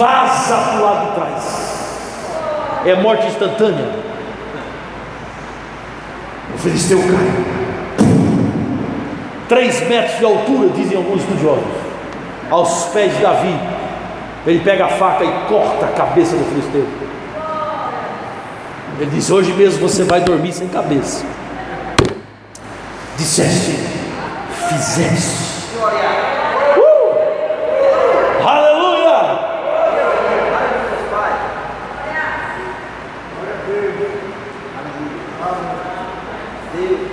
vaza para o lado de trás. É morte instantânea. O filisteu cai. Três metros de altura, dizem alguns estudiosos, aos pés de Davi. Ele pega a faca e corta a cabeça do filisteu. Ele diz: Hoje mesmo você vai dormir sem cabeça. Disseste, fizeste. Uh! Aleluia!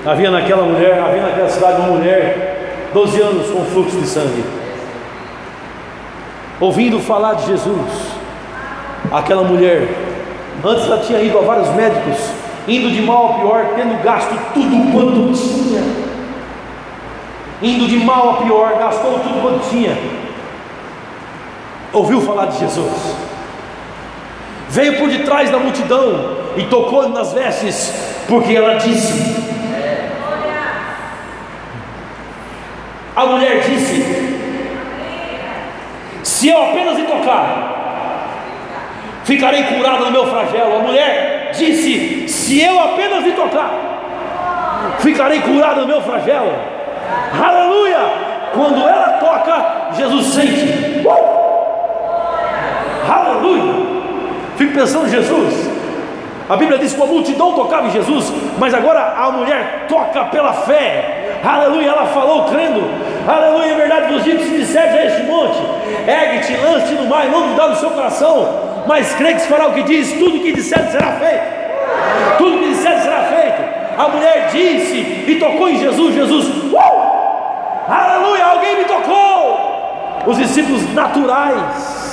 Havia naquela mulher, havia naquela cidade uma mulher, 12 anos com fluxo de sangue, ouvindo falar de Jesus. Aquela mulher, antes ela tinha ido a vários médicos, indo de mal a pior, tendo gasto tudo quanto tinha, indo de mal a pior, gastou tudo quanto tinha. Ouviu falar de Jesus, veio por detrás da multidão e tocou-lhe nas vestes, porque ela disse: A mulher disse: Se eu apenas lhe tocar, ficarei curada no meu flagelo. A mulher disse: Se eu apenas lhe tocar, ficarei curada no meu flagelo. Aleluia! Quando ela toca, Jesus sente. Uh! Aleluia! Fico pensando, Jesus. A Bíblia diz que a multidão tocava em Jesus, mas agora a mulher toca pela fé. Aleluia, ela falou crendo. Aleluia, é verdade vos digo, se disseres a este monte, ergue-te, lance-te no mar, não duvidar no seu coração, mas crê que se fará o que diz, tudo que disser será feito. Tudo que disser será feito. A mulher disse e tocou em Jesus, Jesus, uh! aleluia, alguém me tocou. Os discípulos naturais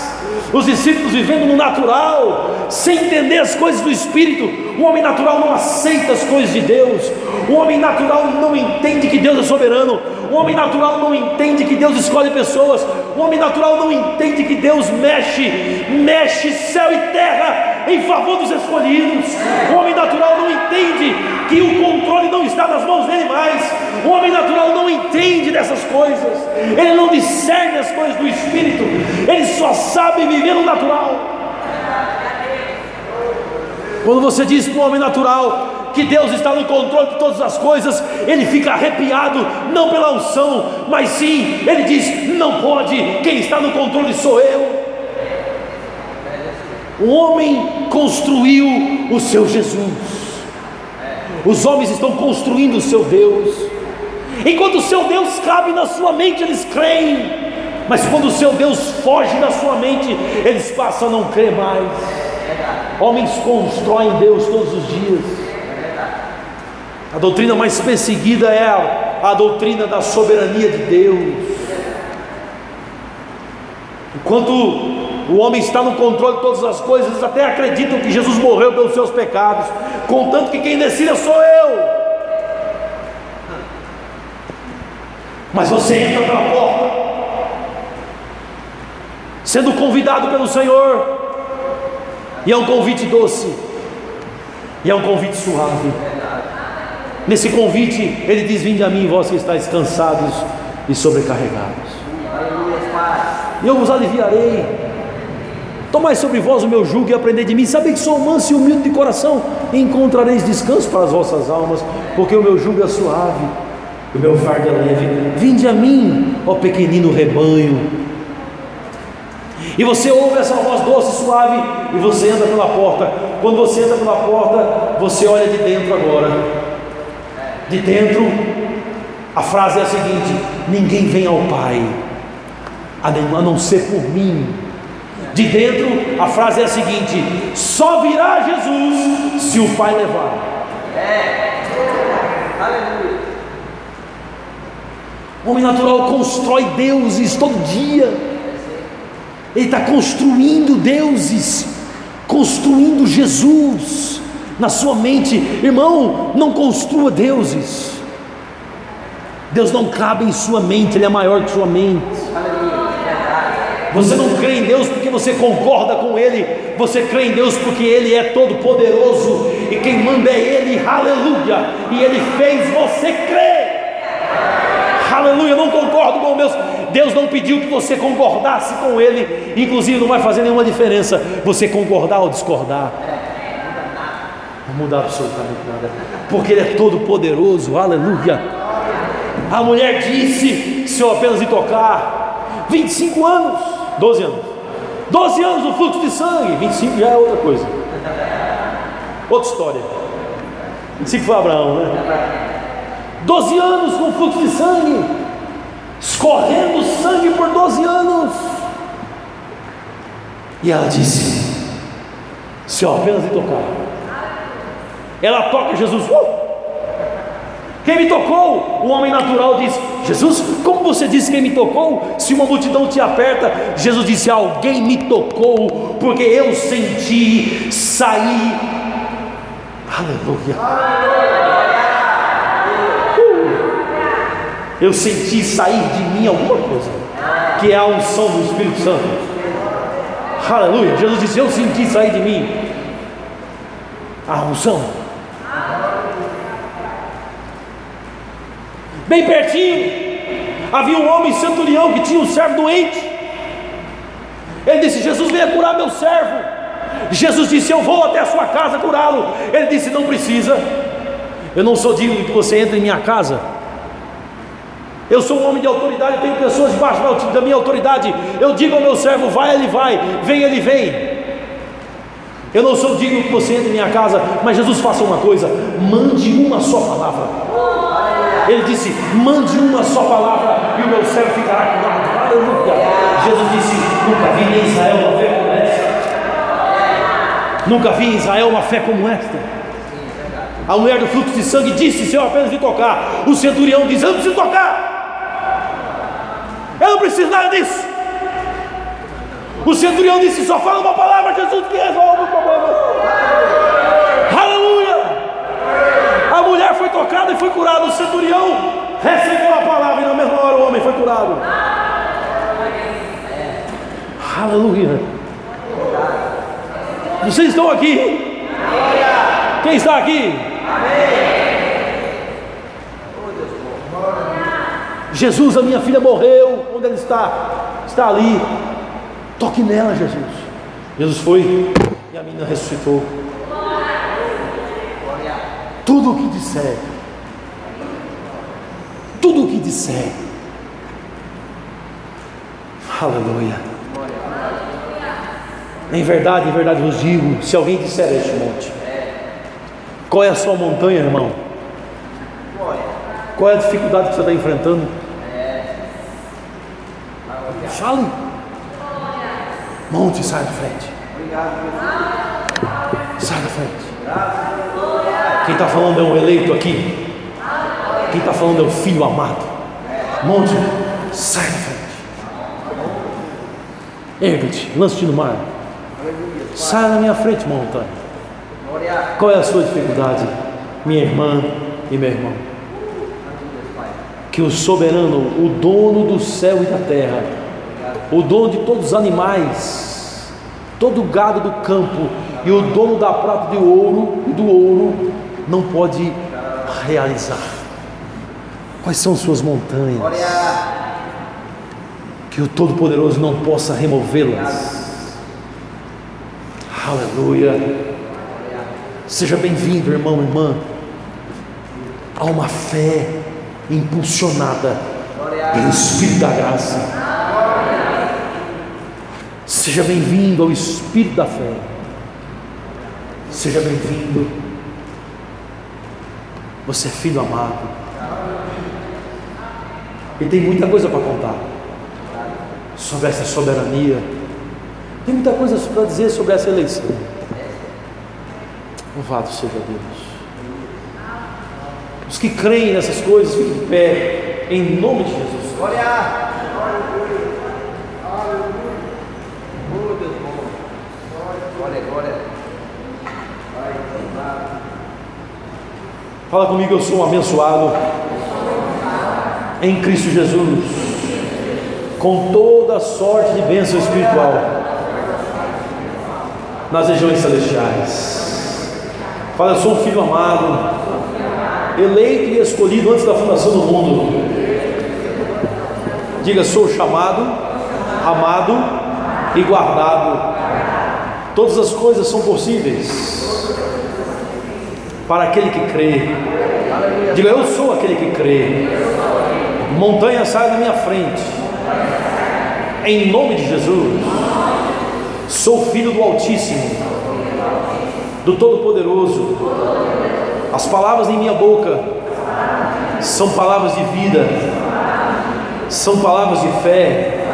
os discípulos vivendo no natural, sem entender as coisas do Espírito. O homem natural não aceita as coisas de Deus. O homem natural não entende que Deus é soberano. O homem natural não entende que Deus escolhe pessoas. O homem natural não entende que Deus mexe, mexe céu e terra em favor dos escolhidos. O homem natural não entende que o controle não está nas mãos dele mais. O homem natural não entende dessas coisas. Ele não discerne as coisas do Espírito. Ele só sabe viver no natural. Quando você diz para o homem natural, que Deus está no controle de todas as coisas, ele fica arrepiado, não pela unção, mas sim, ele diz: não pode, quem está no controle sou eu. O homem construiu o seu Jesus, os homens estão construindo o seu Deus, enquanto o seu Deus cabe na sua mente, eles creem, mas quando o seu Deus foge da sua mente, eles passam a não crer mais. Homens constroem Deus todos os dias. A doutrina mais perseguida é a, a doutrina da soberania de Deus. Enquanto o homem está no controle de todas as coisas, eles até acreditam que Jesus morreu pelos seus pecados, contanto que quem decide sou eu. Mas você entra pela porta, sendo convidado pelo Senhor, e é um convite doce, e é um convite suave. Nesse convite, ele diz: Vinde a mim, vós que estáis cansados e sobrecarregados, e eu vos aliviarei. Tomai sobre vós o meu jugo e aprendei de mim. Sabei que sou manso e humilde de coração, e encontrareis descanso para as vossas almas, porque o meu jugo é suave, o meu fardo é leve. Vinde a mim, ó pequenino rebanho. E você ouve essa voz doce e suave, e você entra pela porta. Quando você entra pela porta, você olha de dentro agora de dentro, a frase é a seguinte: ninguém vem ao Pai, a não ser por mim. De dentro, a frase é a seguinte: só virá Jesus se o Pai levar. É. Aleluia. O homem natural constrói deuses todo dia. Ele está construindo deuses, construindo Jesus na sua mente, irmão, não construa deuses. Deus não cabe em sua mente, Ele é maior que sua mente. Você não crê em Deus porque você concorda com Ele, você crê em Deus porque Ele é todo-poderoso e quem manda é Ele, aleluia, e Ele fez você crer, Aleluia, não concordo com Deus. Deus não pediu que você concordasse com Ele, inclusive não vai fazer nenhuma diferença você concordar ou discordar. Não muda absolutamente nada, porque Ele é todo poderoso, aleluia. A mulher disse: Se eu apenas me tocar, 25 anos, 12 anos, 12 anos do fluxo de sangue, 25 já é outra coisa, outra história. 25 foi Abraão, né? 12 anos com fluxo de sangue, escorrendo sangue por 12 anos. E ela disse: Se eu apenas me tocar, ela toca Jesus. Uh! Quem me tocou? O homem natural diz: Jesus, como você disse quem me tocou? Se uma multidão te aperta, Jesus disse: Alguém me tocou, porque eu senti sair. Aleluia. Eu senti sair de mim alguma coisa, que é a unção do Espírito Santo. Aleluia. Jesus disse: Eu senti sair de mim a unção. Bem pertinho, havia um homem centurião que tinha um servo doente. Ele disse: Jesus, venha curar meu servo. Jesus disse: Eu vou até a sua casa curá-lo. Ele disse: Não precisa. Eu não sou digno que você entre em minha casa. Eu sou um homem de autoridade, eu tenho pessoas debaixo da minha autoridade. Eu digo ao meu servo: vai, ele vai, vem, ele vem. Eu não sou digno que você entre em minha casa, mas Jesus faça uma coisa: mande uma só palavra. Ele disse: mande uma só palavra e o meu servo ficará curado. Aleluia. Jesus disse: nunca vi em Israel uma fé como esta. Nunca vi em Israel uma fé como esta. A mulher do fluxo de sangue disse: Se eu apenas me tocar, o centurião diz: não preciso tocar. Eu não preciso nada disso. O centurião disse: só fala uma palavra, Jesus, que resolve o problema. Aleluia! A mulher foi tocada e foi curada. O centurião recebeu a palavra e na mesma hora o homem foi curado. Aleluia! Vocês estão aqui? Quem está aqui? Jesus, a minha filha morreu. Onde ela está? Está ali. Toque nela, Jesus. Jesus foi e a menina ressuscitou. Tudo o que disser, tudo o que disser, aleluia. Em verdade, em verdade vos digo: se alguém disser este monte, qual é a sua montanha, irmão? Qual é a dificuldade que você está enfrentando? Fale. Monte, sai da frente. Sai da frente. Quem está falando é um eleito aqui. Quem está falando é o filho amado. Monte, sai da frente. Ergue-te, lance-te no mar. Sai da minha frente, montanha. Qual é a sua dificuldade, minha irmã e meu irmão? Que o soberano, o dono do céu e da terra, o dono de todos os animais, todo o gado do campo e o dono da prata e do ouro e do ouro não pode realizar. Quais são suas montanhas? Que o Todo-Poderoso não possa removê-las. Aleluia. Seja bem-vindo, irmão, irmã, a uma fé impulsionada pelo Espírito da Graça Seja bem-vindo ao Espírito da fé. Seja bem-vindo. Você é filho amado. E tem muita coisa para contar sobre essa soberania. Tem muita coisa para dizer sobre essa eleição. Louvado seja Deus. Os que creem nessas coisas, fiquem de pé, em nome de Jesus. Glória! Fala comigo, eu sou um abençoado em Cristo Jesus, com toda sorte de bênção espiritual nas regiões celestiais. Fala, eu sou um filho amado, eleito e escolhido antes da fundação do mundo. Diga, sou chamado, amado e guardado. Todas as coisas são possíveis para aquele que crê. Diga, eu sou aquele que crê. Montanha sai da minha frente. Em nome de Jesus. Sou filho do Altíssimo, do Todo-Poderoso. As palavras em minha boca são palavras de vida, são palavras de fé,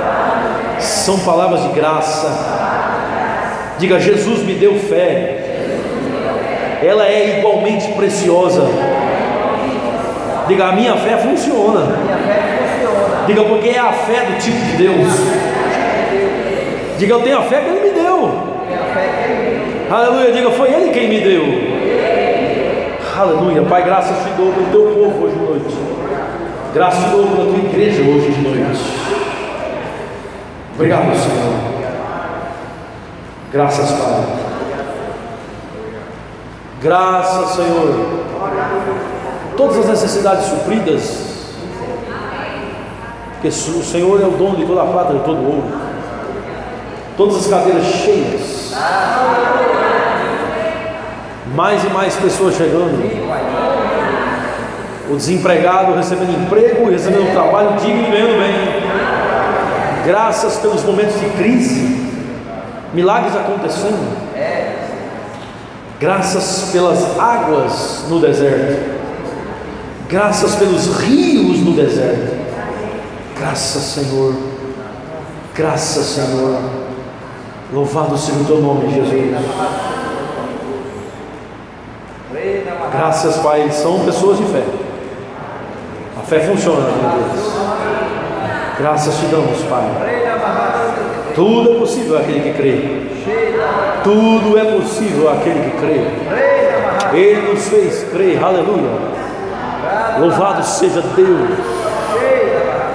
são palavras de graça. Diga, Jesus me deu fé, ela é igualmente preciosa. Diga, a minha fé funciona. Diga, porque é a fé do tipo de Deus. Diga, eu tenho a fé que Ele me deu. Aleluia, diga, foi Ele quem me deu. Aleluia, Pai, graças te dou pelo teu povo hoje de noite. Graças te dou pela tua igreja hoje de noite. Obrigado, Senhor. Graças, Pai. Graças, Senhor. Todas as necessidades supridas. Porque o Senhor é o dono de toda a prata de todo o ouro. Todas as cadeiras cheias mais e mais pessoas chegando. O desempregado recebendo emprego, recebendo trabalho digno e ganhando bem. Graças pelos momentos de crise, milagres acontecendo. Graças pelas águas no deserto. Graças pelos rios no deserto. Graças, Senhor. Graças, Senhor. Louvado seja o teu nome, Jesus. Graças, Pai, são pessoas de fé. A fé funciona na vida deles. Graças te damos, Pai. Tudo é possível àquele que crê. Tudo é possível àquele que crê. Ele nos fez crer, aleluia. Louvado seja Deus.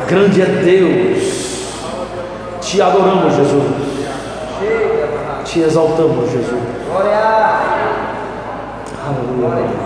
Grande é Deus. Te adoramos, Jesus. Te exaltamos, Jesus. Aleluia.